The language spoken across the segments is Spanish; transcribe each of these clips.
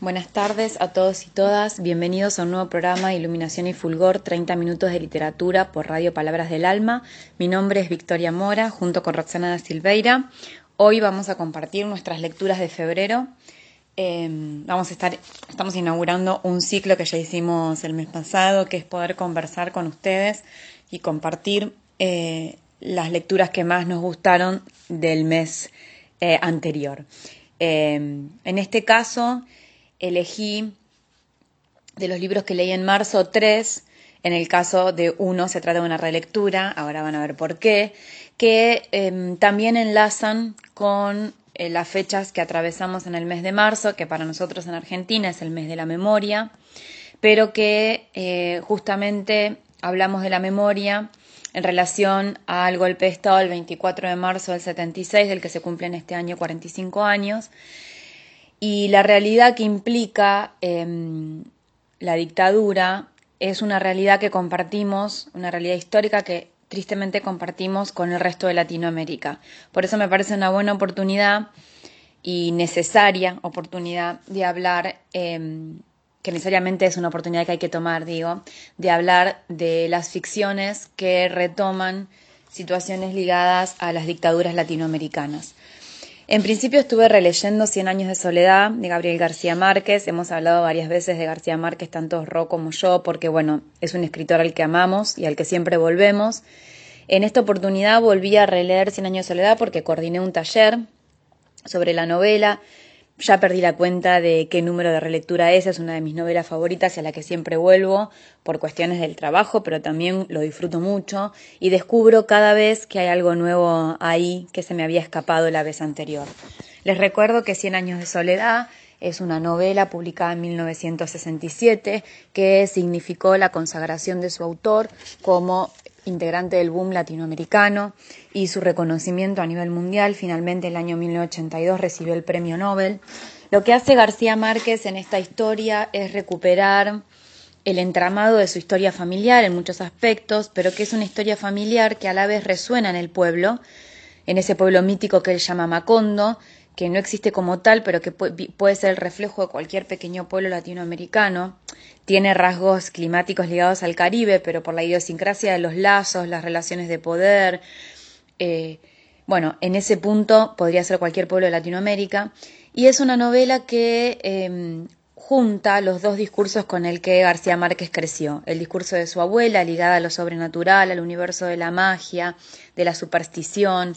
Buenas tardes a todos y todas. Bienvenidos a un nuevo programa Iluminación y Fulgor, 30 minutos de literatura por Radio Palabras del Alma. Mi nombre es Victoria Mora, junto con Roxana da Silveira. Hoy vamos a compartir nuestras lecturas de febrero. Em, vamos a estar, estamos inaugurando un ciclo que ya hicimos el mes pasado, que es poder conversar con ustedes y compartir eh, las lecturas que más nos gustaron del mes eh, anterior. Em, en este caso, elegí de los libros que leí en marzo tres. En el caso de uno se trata de una relectura, ahora van a ver por qué, que em, también enlazan con eh, las fechas que atravesamos en el mes de marzo, que para nosotros en Argentina es el mes de la memoria, pero que eh, justamente hablamos de la memoria en relación al golpe de Estado el 24 de marzo del 76, del que se cumplen este año 45 años, y la realidad que implica em, la dictadura es una realidad que compartimos, una realidad histórica que tristemente compartimos con el resto de Latinoamérica. Por eso me parece una buena oportunidad y necesaria oportunidad de hablar, em, que necesariamente es una oportunidad que hay que tomar, digo, de hablar de las ficciones que retoman situaciones ligadas a las dictaduras latinoamericanas. En principio estuve releyendo Cien años de soledad de Gabriel García Márquez. Hemos hablado varias veces de García Márquez, tanto Ro como yo, porque bueno, es un escritor al que amamos y al que siempre volvemos. En esta oportunidad volví a releer Cien años de soledad porque coordiné un taller sobre la novela ya perdí la cuenta de qué número de relectura es, es una de mis novelas favoritas a la que siempre vuelvo por cuestiones del trabajo, pero también lo disfruto mucho y descubro cada vez que hay algo nuevo ahí que se me había escapado la vez anterior. Les recuerdo que Cien años de soledad es una novela publicada en 1967 que significó la consagración de su autor como integrante del boom latinoamericano y su reconocimiento a nivel mundial. Finalmente, el año 1982 recibió el premio Nobel. Lo que hace García Márquez en esta historia es recuperar el entramado de su historia familiar en muchos aspectos, pero que es una historia familiar que a la vez resuena en el pueblo, en ese pueblo mítico que él llama Macondo, que no existe como tal, pero que puede ser el reflejo de cualquier pequeño pueblo latinoamericano. Tiene rasgos climáticos ligados al Caribe, pero por la idiosincrasia de los lazos, las relaciones de poder. Eh, bueno, en ese punto podría ser cualquier pueblo de Latinoamérica. Y es una novela que em, junta los dos discursos con el que García Márquez creció. El discurso de su abuela, ligada a lo sobrenatural, al universo de la magia, de la superstición,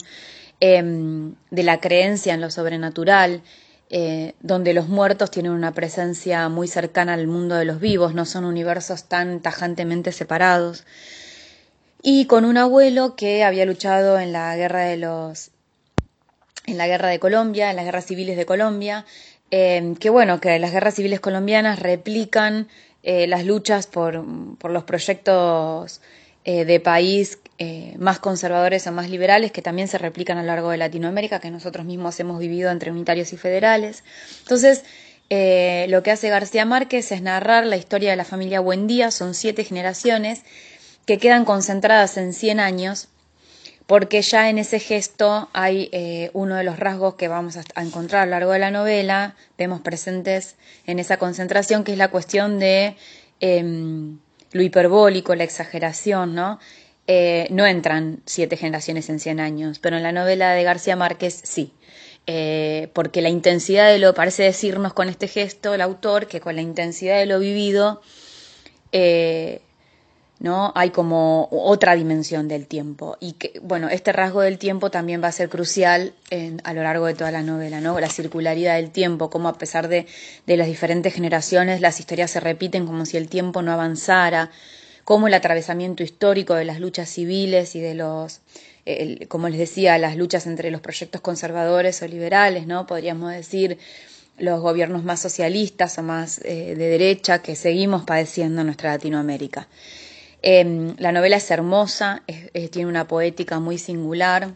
Em, de la creencia en lo sobrenatural, eh, donde los muertos tienen una presencia muy cercana al mundo de los vivos, no son universos tan tajantemente separados. Y con un abuelo que había luchado en la guerra de los en la guerra de Colombia, en las guerras civiles de Colombia, em, que bueno, que las guerras civiles colombianas replican eh, las luchas por, por los proyectos eh, de país eh, más conservadores o más liberales que también se replican a lo largo de Latinoamérica, que nosotros mismos hemos vivido entre unitarios y federales. Entonces, eh, lo que hace García Márquez es narrar la historia de la familia Buendía, son siete generaciones que quedan concentradas en 100 años, porque ya en ese gesto hay uno de los rasgos que vamos a encontrar a lo largo de la novela, vemos presentes en esa concentración, que es la cuestión de em, lo hiperbólico, la exageración, ¿no? Eh, no entran siete generaciones en cien años, pero en la novela de García Márquez sí. Eh, porque la intensidad de lo, parece decirnos con este gesto el autor, que con la intensidad de lo vivido, eh, ¿no? Hay como otra dimensión del tiempo. Y que, bueno, este rasgo del tiempo también va a ser crucial a lo largo de toda la novela, ¿no? La circularidad del tiempo, cómo a pesar de, de las diferentes generaciones, las historias se repiten como si el tiempo no avanzara, cómo el atravesamiento histórico de las luchas civiles y de los, como les decía, las luchas entre los proyectos conservadores o liberales, ¿no? Podríamos decir los gobiernos más socialistas o más eh, de derecha que seguimos padeciendo en nuestra Latinoamérica. Em, la novela es hermosa, tiene una poética muy singular.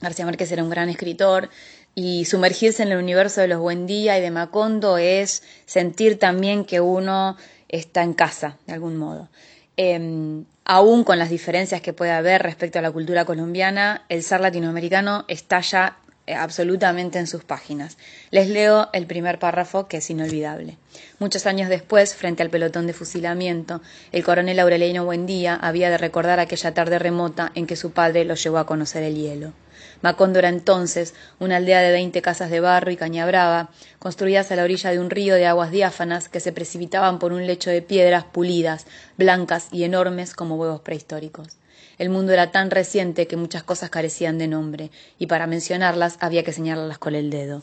García Márquez era un gran escritor y sumergirse en el universo de los Buendía y de Macondo es sentir también que uno está en casa, de algún modo. Em, aún con las diferencias que puede haber respecto a la cultura colombiana, el ser latinoamericano está ya absolutamente en sus páginas. Les leo el primer párrafo que es inolvidable. Muchos años después, frente al pelotón de fusilamiento, el coronel Aureliano Buendía había de recordar aquella tarde remota en que su padre lo llevó a conocer el hielo. Macondo era entonces una aldea de veinte casas de barro y caña brava, construidas a la orilla de un río de aguas diáfanas que se precipitaban por un lecho de piedras pulidas, blancas y enormes como huevos prehistóricos. El mundo era tan reciente que muchas cosas carecían de nombre, y para mencionarlas había que señalarlas con el dedo.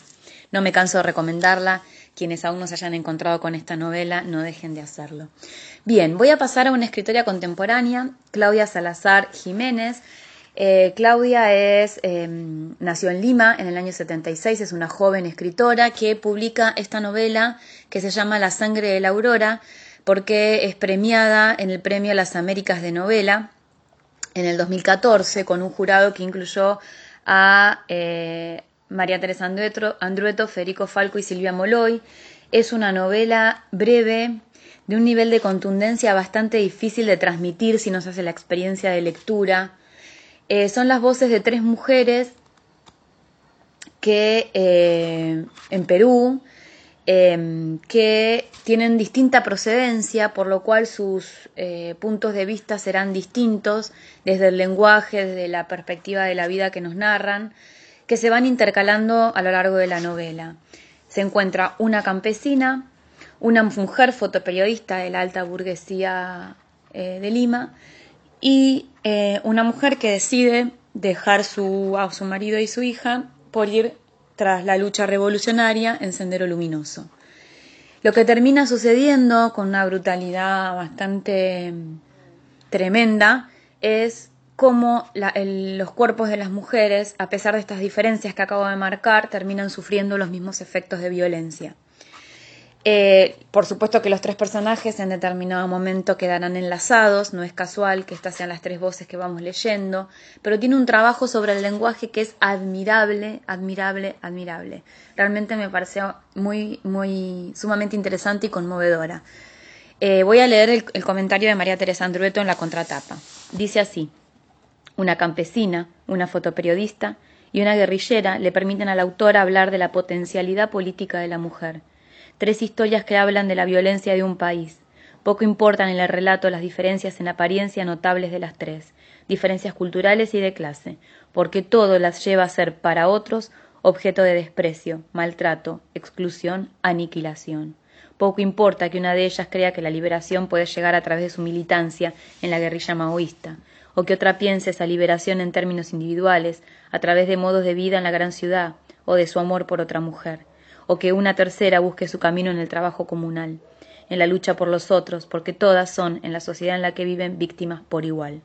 No me canso de recomendarla. Quienes aún no se hayan encontrado con esta novela, no dejen de hacerlo. Bien, voy a pasar a una escritora contemporánea, Claudia Salazar Jiménez. Eh, Claudia es, em, nació en Lima en el año 76, es una joven escritora que publica esta novela que se llama La sangre de la aurora, porque es premiada en el Premio a las Américas de Novela en el 2014 con un jurado que incluyó a eh, María Teresa Andrueto, Federico Falco y Silvia Moloy. Es una novela breve, de un nivel de contundencia bastante difícil de transmitir si no se hace la experiencia de lectura. Eh, son las voces de tres mujeres que eh, en Perú Em, que tienen distinta procedencia, por lo cual sus eh, puntos de vista serán distintos desde el lenguaje, desde la perspectiva de la vida que nos narran, que se van intercalando a lo largo de la novela. Se encuentra una campesina, una mujer fotoperiodista de la alta burguesía eh, de Lima y eh, una mujer que decide dejar a su marido y su hija por ir tras la lucha revolucionaria en Sendero Luminoso. Lo que termina sucediendo con una brutalidad bastante tremenda es cómo los cuerpos de las mujeres, a pesar de estas diferencias que acabo de marcar, terminan sufriendo los mismos efectos de violencia. Eh, por supuesto que los tres personajes en determinado momento quedarán enlazados, no es casual que estas sean las tres voces que vamos leyendo, pero tiene un trabajo sobre el lenguaje que es admirable, admirable, admirable. Realmente me pareció muy, muy, sumamente interesante y conmovedora. Eh, voy a leer el, comentario de María Teresa Andrueto en la contratapa. Dice así, una campesina, una fotoperiodista y una guerrillera le permiten a la autora hablar de la potencialidad política de la mujer tres historias que hablan de la violencia de un país. Poco importan en el relato las diferencias en apariencia notables de las tres, diferencias culturales y de clase, porque todo las lleva a ser para otros objeto de desprecio, maltrato, exclusión, aniquilación. Poco importa que una de ellas crea que la liberación puede llegar a través de su militancia en la guerrilla maoísta, o que otra piense esa liberación en términos individuales, a través de modos de vida en la gran ciudad, o de su amor por otra mujer o que una tercera busque su camino en el trabajo comunal, en la lucha por los otros, porque todas son, en la sociedad en la que viven, víctimas por igual.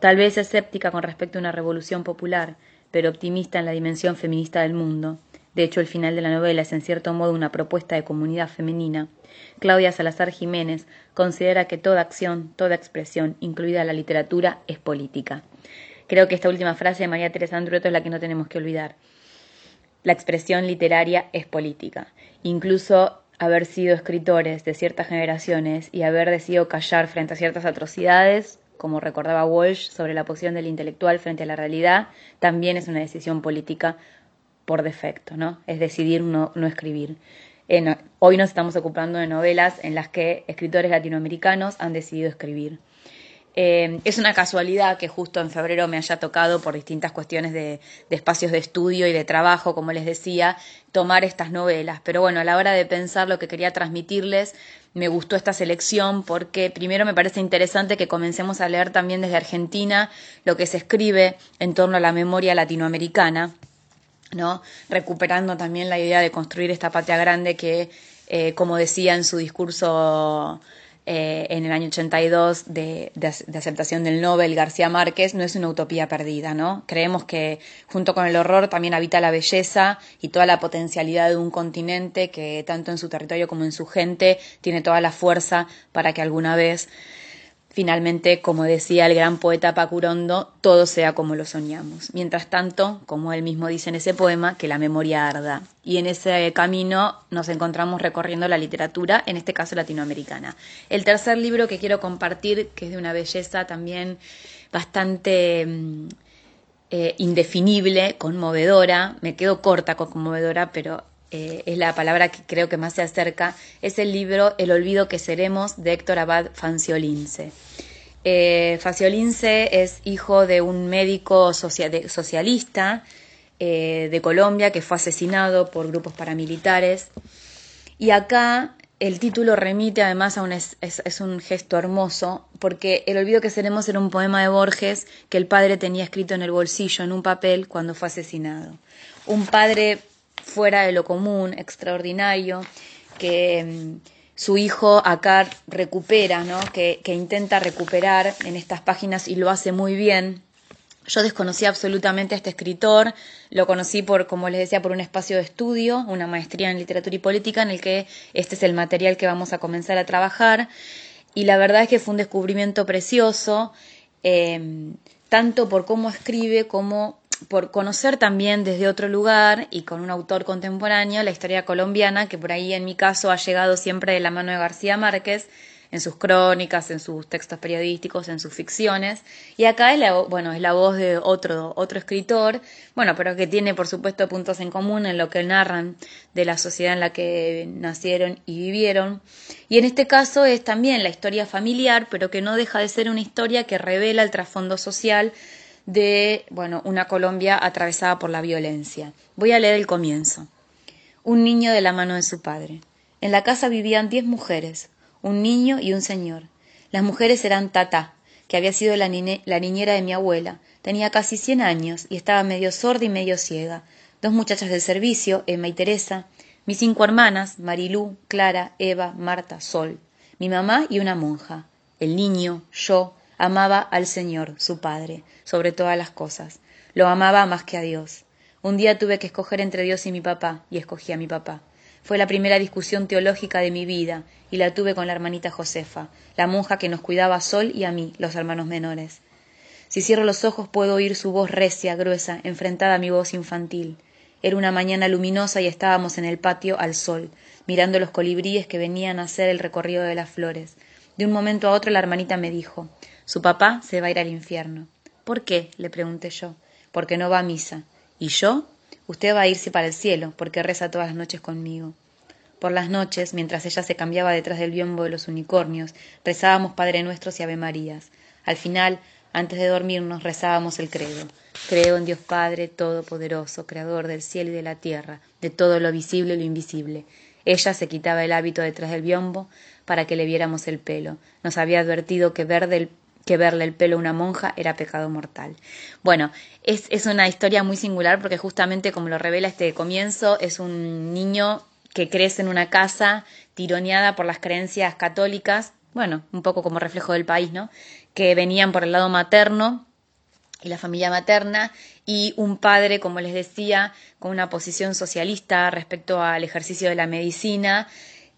Tal vez escéptica con respecto a una revolución popular, pero optimista en la dimensión feminista del mundo. De hecho, el final de la novela es en cierto modo una propuesta de comunidad femenina. Claudia Salazar Jiménez considera que toda acción, toda expresión, incluida la literatura, es política. Creo que esta última frase de María Teresa Andrueto es la que no tenemos que olvidar la expresión literaria es política. Incluso haber sido escritores de ciertas generaciones y haber decidido callar frente a ciertas atrocidades, como recordaba Walsh sobre la posición del intelectual frente a la realidad, también es una decisión política por defecto, ¿no? Es decidir no, no escribir. hoy nos estamos ocupando de novelas en las que escritores latinoamericanos han decidido escribir. Eh, es una casualidad que justo en febrero me haya tocado por distintas cuestiones de, espacios de estudio y de trabajo, como les decía, tomar estas novelas. Pero bueno, a la hora de pensar lo que quería transmitirles, me gustó esta selección porque primero me parece interesante que comencemos a leer también desde Argentina lo que se escribe en torno a la memoria latinoamericana, ¿no? Recuperando también la idea de construir esta patria grande que, eh, como decía en su discurso eh, en el año 82 de, de, de, aceptación del Nobel García Márquez no es una utopía perdida, ¿no? Creemos que junto con el horror también habita la belleza y toda la potencialidad de un continente que tanto en su territorio como en su gente tiene toda la fuerza para que alguna vez Finalmente, como decía el gran poeta Pacurondo, todo sea como lo soñamos. Mientras tanto, como él mismo dice en ese poema, que la memoria arda. Y en ese camino nos encontramos recorriendo la literatura, en este caso latinoamericana. El tercer libro que quiero compartir, que es de una belleza también bastante mm, eh, indefinible, conmovedora, me quedo corta con conmovedora, pero eh, es la palabra que creo que más se acerca, es el libro El olvido que seremos de Héctor Abad Fanciolince. Eh, es hijo de un médico socialista eh, de Colombia que fue asesinado por grupos paramilitares. Y acá el título remite además a un, es, un gesto hermoso, porque El olvido que seremos era un poema de Borges que el padre tenía escrito en el bolsillo, en un papel, cuando fue asesinado. Un padre fuera de lo común, extraordinario, que mm, su hijo acá recupera, ¿no? que, que intenta recuperar en estas páginas y lo hace muy bien. Yo desconocía absolutamente a este escritor, lo conocí por, como les decía, por un espacio de estudio, una maestría en literatura y política, en el que este es el material que vamos a comenzar a trabajar. Y la verdad es que fue un descubrimiento precioso, eh, tanto por cómo escribe como por conocer también desde otro lugar y con un autor contemporáneo la historia colombiana, que por ahí en mi caso ha llegado siempre de la mano de García Márquez, en sus crónicas, en sus textos periodísticos, en sus ficciones. Y acá es la, bueno, es la voz de otro, otro escritor, bueno, pero que tiene por supuesto puntos en común en lo que narran de la sociedad en la que nacieron y vivieron. Y en este caso es también la historia familiar, pero que no deja de ser una historia que revela el trasfondo social de, bueno, una Colombia atravesada por la violencia. Voy a leer el comienzo. Un niño de la mano de su padre. En la casa vivían diez mujeres, un niño y un señor. Las mujeres eran Tata, que había sido la, niñera de mi abuela. Tenía casi cien años y estaba medio sorda y medio ciega. Dos muchachas del servicio, Emma y Teresa. Mis cinco hermanas, Marilú, Clara, Eva, Marta, Sol. Mi mamá y una monja. El niño, yo, amaba al Señor, su Padre, sobre todas las cosas. Lo amaba más que a Dios. Un día tuve que escoger entre Dios y mi papá, y escogí a mi papá. Fue la primera discusión teológica de mi vida y la tuve con la hermanita Josefa, la monja que nos cuidaba a Sol y a mí, los hermanos menores. Si cierro los ojos puedo oír su voz recia, gruesa, enfrentada a mi voz infantil. Era una mañana luminosa y estábamos en el patio al sol, mirando los colibríes que venían a hacer el recorrido de las flores. De un momento a otro la hermanita me dijo Su papá se va a ir al infierno. ¿Por qué? le pregunté yo. Porque no va a misa. ¿Y yo? Usted va a irse para el cielo, porque reza todas las noches conmigo. Por las noches, mientras ella se cambiaba detrás del biombo de los unicornios, rezábamos Padre Nuestros y Ave Marías. Al final, antes de dormirnos, rezábamos el credo. Creo en Dios Padre Todopoderoso, Creador del cielo y de la tierra, de todo lo visible y lo invisible. Ella se quitaba el hábito detrás del biombo para que le viéramos el pelo. Nos había advertido que ver del que verle el pelo a una monja era pecado mortal. Bueno, es, es una historia muy singular porque justamente como lo revela este comienzo, es un niño que crece en una casa tironeada por las creencias católicas, bueno, un poco como reflejo del país, ¿no? Que venían por el lado materno y la familia materna y un padre, como les decía, con una posición socialista respecto al ejercicio de la medicina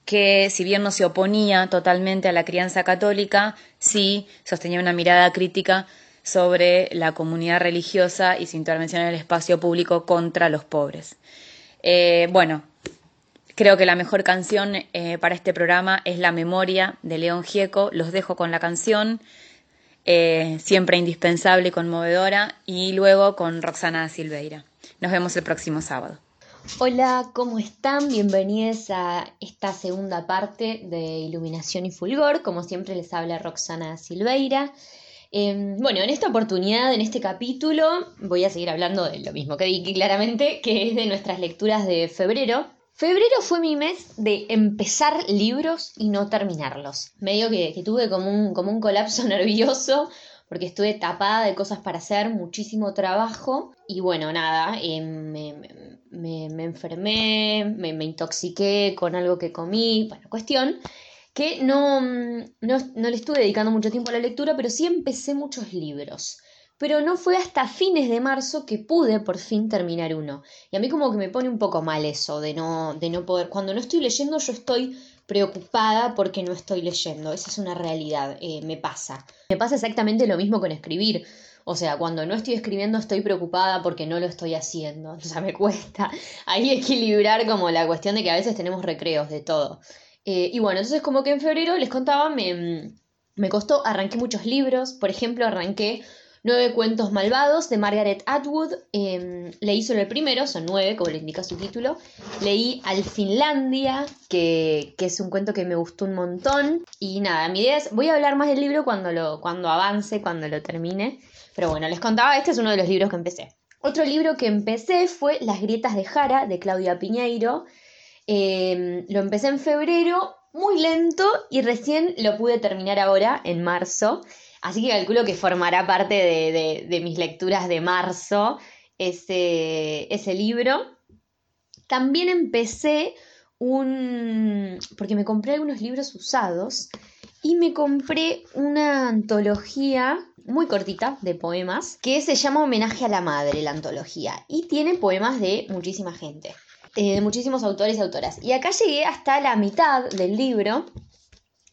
que si bien no se oponía totalmente a la crianza católica, sí sostenía una mirada crítica sobre la comunidad religiosa y su intervención en el espacio público contra los pobres. Eh, bueno, creo que la mejor canción eh, para este programa es La Memoria de León Gieco. Los dejo con la canción, eh, siempre indispensable y conmovedora, y luego con Roxana Silveira. Nos vemos el próximo sábado. Hola, ¿cómo están? Bienvenidos a esta segunda parte de Iluminación y Fulgor. Como siempre les habla Roxana Silveira. Em, bueno, en esta oportunidad, en este capítulo, voy a seguir hablando de lo mismo que Vicky claramente, que es de nuestras lecturas de febrero. Febrero fue mi mes de empezar libros y no terminarlos. Medio que, que tuve como un, como un colapso nervioso porque estuve tapada de cosas para hacer, muchísimo trabajo y bueno, nada, me, me, enfermé, me, intoxiqué con algo que comí, bueno, cuestión que no, no, le estuve dedicando mucho tiempo a la lectura, pero sí empecé muchos libros. Pero no fue hasta fines de marzo que pude por fin terminar uno. Y a mí como que me pone un poco mal eso de no, de no poder. Cuando no estoy leyendo yo estoy preocupada porque no estoy leyendo. Esa es una realidad, eh, me pasa. Me pasa exactamente lo mismo con escribir. O sea, cuando no estoy escribiendo estoy preocupada porque no lo estoy haciendo. O sea, me cuesta ahí equilibrar como la cuestión de que a veces tenemos recreos de todo. Eh, y bueno, entonces como que en febrero les contaba, me, me costó, arranqué muchos libros. Por ejemplo, arranqué Nueve cuentos malvados de Margaret Atwood. Em, leí solo el primero, son nueve, como le indica su título. Leí Al Finlandia, que, es un cuento que me gustó un montón. Y nada, mi idea es, voy a hablar más del libro cuando, lo, cuando avance, cuando lo termine. Pero bueno, les contaba, este es uno de los libros que empecé. Otro libro que empecé fue Las grietas de Jara, de Claudia Piñeiro. Em, lo empecé en febrero, muy lento, y recién lo pude terminar ahora, en marzo. Así que calculo que formará parte de, mis lecturas de marzo ese, ese libro. También empecé un... porque me compré algunos libros usados y me compré una antología muy cortita de poemas que se llama Homenaje a la Madre, la antología, y tiene poemas de muchísima gente, eh, de muchísimos autores y autoras. Y acá llegué hasta la mitad del libro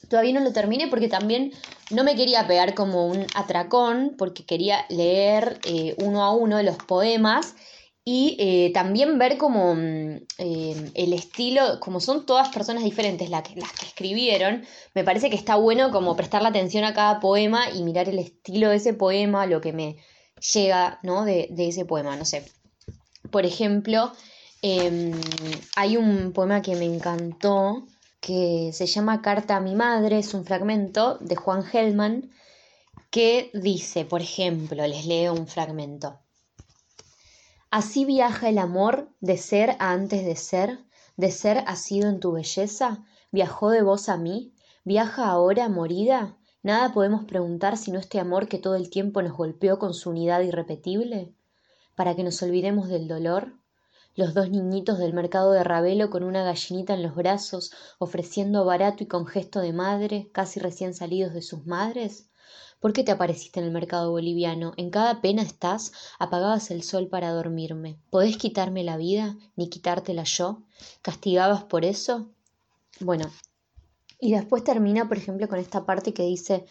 Todavía no lo terminé porque también no me quería pegar como un atracón, porque quería leer eh, uno a uno los poemas y eh, también ver como mm, eh, el estilo, como son todas personas diferentes las que, las que escribieron, me parece que está bueno como prestar la atención a cada poema y mirar el estilo de ese poema, lo que me llega ¿no? de, de ese poema, no sé. Por ejemplo, em, hay un poema que me encantó, que se llama Carta a mi madre, es un fragmento de Juan Gelman que dice, por ejemplo, les leo un fragmento. Así viaja el amor de ser a antes de ser, de ser ha sido en tu belleza, viajó de vos a mí, viaja ahora morida, nada podemos preguntar sino este amor que todo el tiempo nos golpeó con su unidad irrepetible, para que nos olvidemos del dolor, los dos niñitos del mercado de Ravelo con una gallinita en los brazos, ofreciendo barato y con gesto de madre, casi recién salidos de sus madres? ¿Por qué te apareciste en el mercado boliviano? En cada pena estás, apagabas el sol para dormirme. ¿Podés quitarme la vida, ni quitártela yo? ¿Castigabas por eso? Bueno, y después termina, por ejemplo, con esta parte que dice,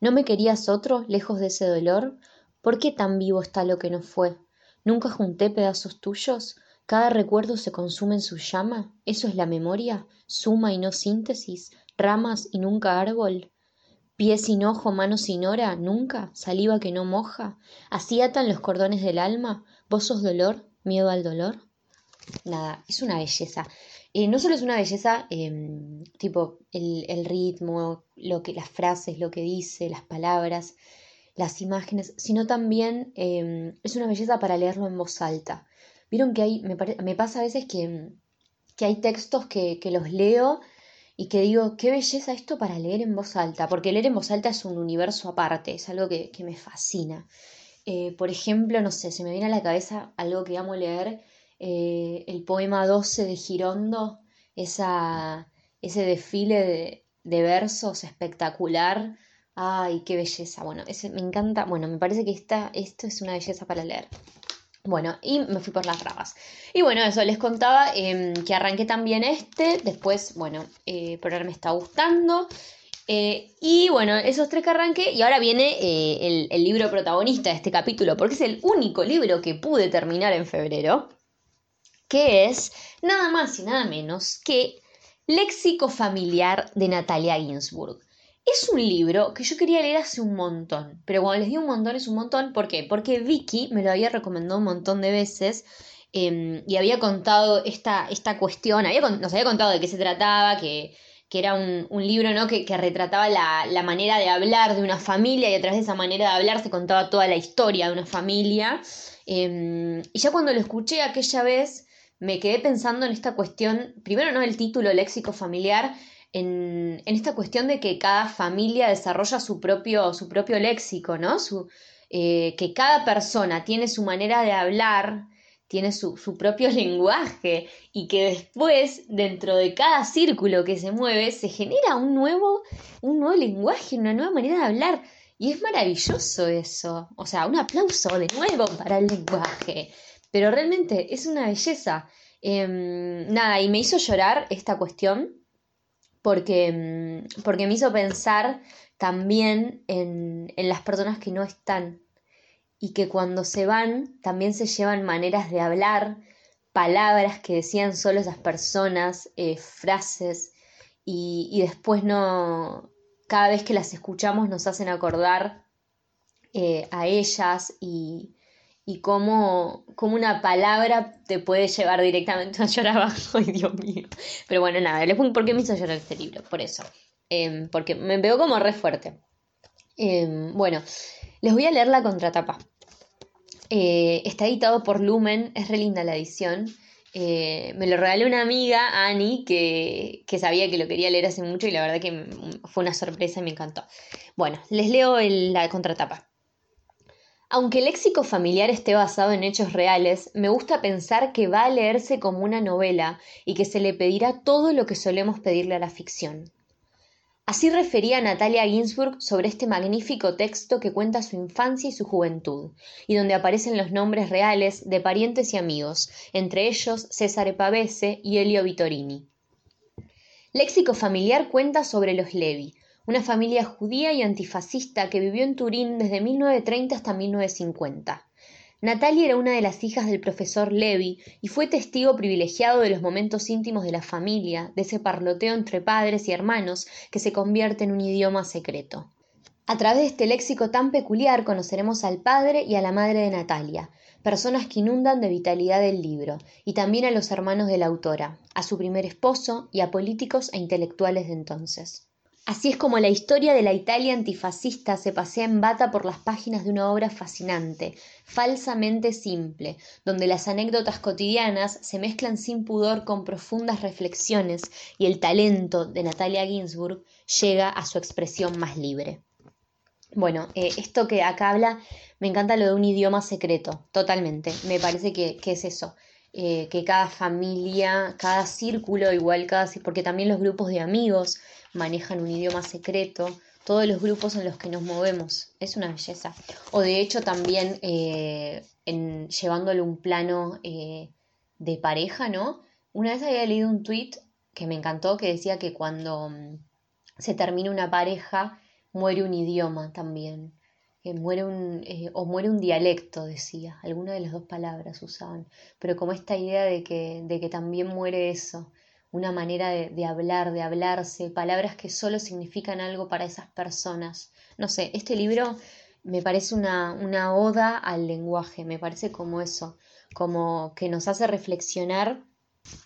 ¿no me querías otro, lejos de ese dolor? ¿Por qué tan vivo está lo que no fue? ¿Nunca junté pedazos tuyos? Cada recuerdo se consume en su llama. Eso es la memoria suma y no síntesis ramas y nunca árbol. Pie sin ojo mano sin hora nunca saliva que no moja. Así atan los cordones del alma. Vos sos dolor miedo al dolor nada es una belleza. Eh, no solo es una belleza em, tipo el, ritmo lo que las frases lo que dice las palabras las imágenes sino también em, es una belleza para leerlo en voz alta Vieron que hay, me, me pasa a veces que, que hay textos que, que, los leo y que digo, qué belleza esto para leer en voz alta, porque leer en voz alta es un universo aparte, es algo que, que me fascina. Eh, por ejemplo, no sé, se me viene a la cabeza algo que amo leer, eh, el poema 12 de Girondo, esa, ese desfile de, de versos espectacular. Ay, qué belleza. Bueno, ese, me encanta. Bueno, me parece que esta, esto es una belleza para leer. Bueno, y me fui por las ramas. Y bueno, eso les contaba em, que arranqué también este. Después, bueno, eh, por ahora me está gustando. Eh, y bueno, esos tres que arranqué. Y ahora viene eh, el, el, libro protagonista de este capítulo, porque es el único libro que pude terminar en febrero. Que es nada más y nada menos que Léxico Familiar de Natalia Ginsburg. Es un libro que yo quería leer hace un montón, pero cuando les digo un montón es un montón, ¿por qué? Porque Vicky me lo había recomendado un montón de veces em, y había contado esta, esta cuestión, había, nos había contado de qué se trataba, que, que era un, un, libro ¿no? que, que retrataba la, la, manera de hablar de una familia y a través de esa manera de hablar se contaba toda la historia de una familia. Em, y ya cuando lo escuché aquella vez me quedé pensando en esta cuestión, primero no el título léxico familiar, en, esta cuestión de que cada familia desarrolla su propio, su propio léxico, ¿no? Su, eh, que cada persona tiene su manera de hablar, tiene su, propio lenguaje y que después, dentro de cada círculo que se mueve, se genera un nuevo, un nuevo lenguaje, una nueva manera de hablar. Y es maravilloso eso. O sea, un aplauso de nuevo para el lenguaje. Pero realmente es una belleza. Em, nada, y me hizo llorar esta cuestión porque, mm, porque me hizo pensar también en, en, las personas que no están y que cuando se van también se llevan maneras de hablar, palabras que decían solo esas personas, eh, frases, y, y después no, cada vez que las escuchamos nos hacen acordar eh, a ellas y, y cómo, una palabra te puede llevar directamente a llorar abajo. Ay, Dios mío. Pero bueno, nada, ¿por qué me hizo llorar este libro? Por eso. Em, porque me veo como re fuerte. Em, bueno, les voy a leer la contratapa. Eh, está editado por Lumen, es re linda la edición. Eh, me lo regaló una amiga, Ani, que, que, sabía que lo quería leer hace mucho y la verdad que fue una sorpresa y me encantó. Bueno, les leo la contratapa. Aunque el léxico familiar esté basado en hechos reales, me gusta pensar que va a leerse como una novela y que se le pedirá todo lo que solemos pedirle a la ficción. Así refería Natalia Ginsburg sobre este magnífico texto que cuenta su infancia y su juventud, y donde aparecen los nombres reales de parientes y amigos, entre ellos César Pavese y Elio Vittorini. Léxico familiar cuenta sobre los Levi, una familia judía y antifascista que vivió en Turín desde 1930 hasta 1950. Natalia era una de las hijas del profesor Levi y fue testigo privilegiado de los momentos íntimos de la familia, de ese parloteo entre padres y hermanos que se convierte en un idioma secreto. A través de este léxico tan peculiar conoceremos al padre y a la madre de Natalia, personas que inundan de vitalidad el libro, y también a los hermanos de la autora, a su primer esposo y a políticos e intelectuales de entonces. Así es como la historia de la Italia antifascista se pasea en bata por las páginas de una obra fascinante, falsamente simple, donde las anécdotas cotidianas se mezclan sin pudor con profundas reflexiones y el talento de Natalia Ginsburg llega a su expresión más libre. Bueno, eh, esto que acá habla, me encanta lo de un idioma secreto, totalmente. Me parece que, es eso. Eh, que cada familia, cada círculo, igual cada, porque también los grupos de amigos manejan un idioma secreto, todos los grupos en los que nos movemos. Es una belleza. O de hecho también eh, llevándole un plano eh, de pareja, ¿no? Una vez había leído un tweet que me encantó que decía que cuando mm, se termina una pareja muere un idioma también. Muere un, eh, o muere un dialecto, decía, alguna de las dos palabras usaban, pero como esta idea de que, de que también muere eso, una manera de, hablar, de hablarse, palabras que solo significan algo para esas personas. No sé, este libro me parece una, una oda al lenguaje, me parece como eso, como que nos hace reflexionar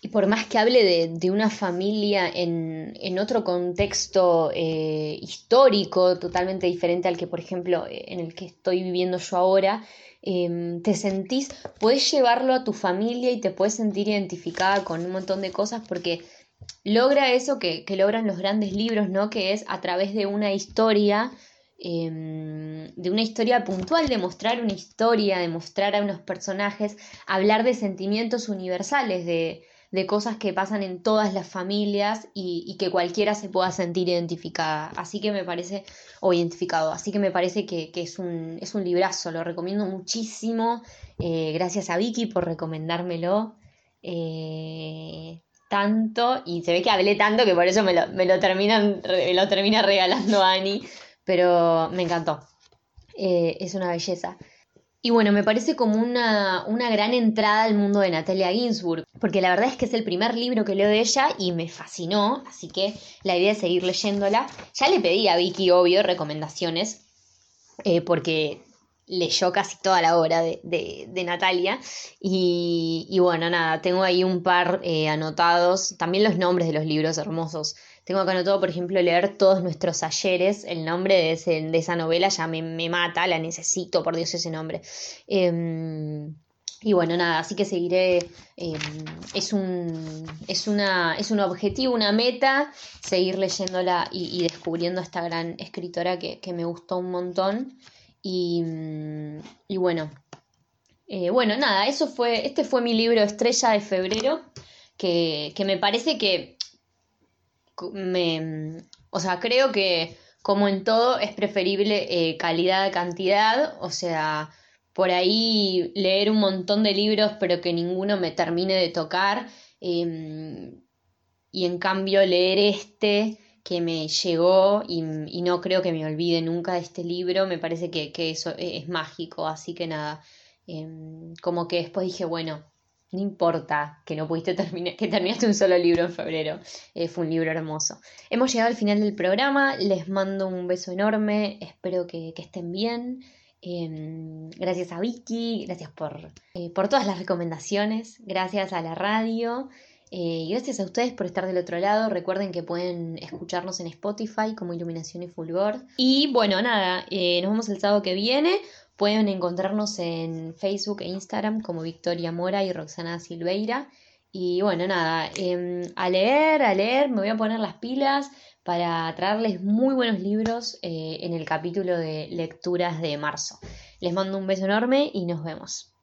y por más que hable de, una familia en, otro contexto eh, histórico totalmente diferente al que, por ejemplo, en el que estoy viviendo yo ahora, Em, te sentís, puedes llevarlo a tu familia y te puedes sentir identificada con un montón de cosas porque logra eso que, logran los grandes libros, ¿no? Que es a través de una historia, em, de una historia puntual, de mostrar una historia, de mostrar a unos personajes, hablar de sentimientos universales, de, de cosas que pasan en todas las familias y, que cualquiera se pueda sentir identificada. Así que me parece, o identificado, así que me parece que, es, un, es un librazo, lo recomiendo muchísimo. Eh, gracias a Vicky por recomendármelo. Eh, tanto y se ve que hablé tanto que por eso me lo, me lo, terminan, lo termina regalando Ani, pero me encantó. Eh, es una belleza. Y bueno, me parece como una, una, gran entrada al mundo de Natalia Ginsburg, porque la verdad es que es el primer libro que leo de ella y me fascinó, así que la idea es seguir leyéndola. Ya le pedí a Vicky, obvio, recomendaciones, eh, porque leyó casi toda la obra de, de, Natalia. Y, y, bueno, nada, tengo ahí un par eh, anotados, también los nombres de los libros hermosos. Tengo acá anotado, por ejemplo, leer todos nuestros ayeres. El nombre de, esa novela ya me, mata, la necesito, por Dios, ese nombre. Em, y bueno, nada, así que seguiré. Em, es, un, es, una, es un objetivo, una meta, seguir leyéndola y, descubriendo a esta gran escritora que, me gustó un montón. Y, y bueno, eh, bueno, nada, eso fue. Este fue mi libro Estrella de Febrero. Que, que me parece que me, o sea, creo que como en todo es preferible eh, calidad a cantidad, o sea, por ahí leer un montón de libros pero que ninguno me termine de tocar em, y en cambio leer este que me llegó y, no creo que me olvide nunca de este libro, me parece que, eso es, mágico, así que nada, em, como que después dije, bueno, no importa que no pudiste terminar, que terminaste un solo libro en febrero. Eh, fue un libro hermoso. Hemos llegado al final del programa. Les mando un beso enorme. Espero que, estén bien. Em, gracias a Vicky, gracias por, eh, por todas las recomendaciones, gracias a la radio. Eh, y gracias a ustedes por estar del otro lado. Recuerden que pueden escucharnos en Spotify como Iluminación y Fulgor. Y bueno, nada, nos vemos el sábado que viene. Pueden encontrarnos en Facebook e Instagram como Victoria Mora y Roxana Silveira. Y bueno, nada, em, a leer, a leer, me voy a poner las pilas para traerles muy buenos libros eh, en el capítulo de lecturas de marzo. Les mando un beso enorme y nos vemos.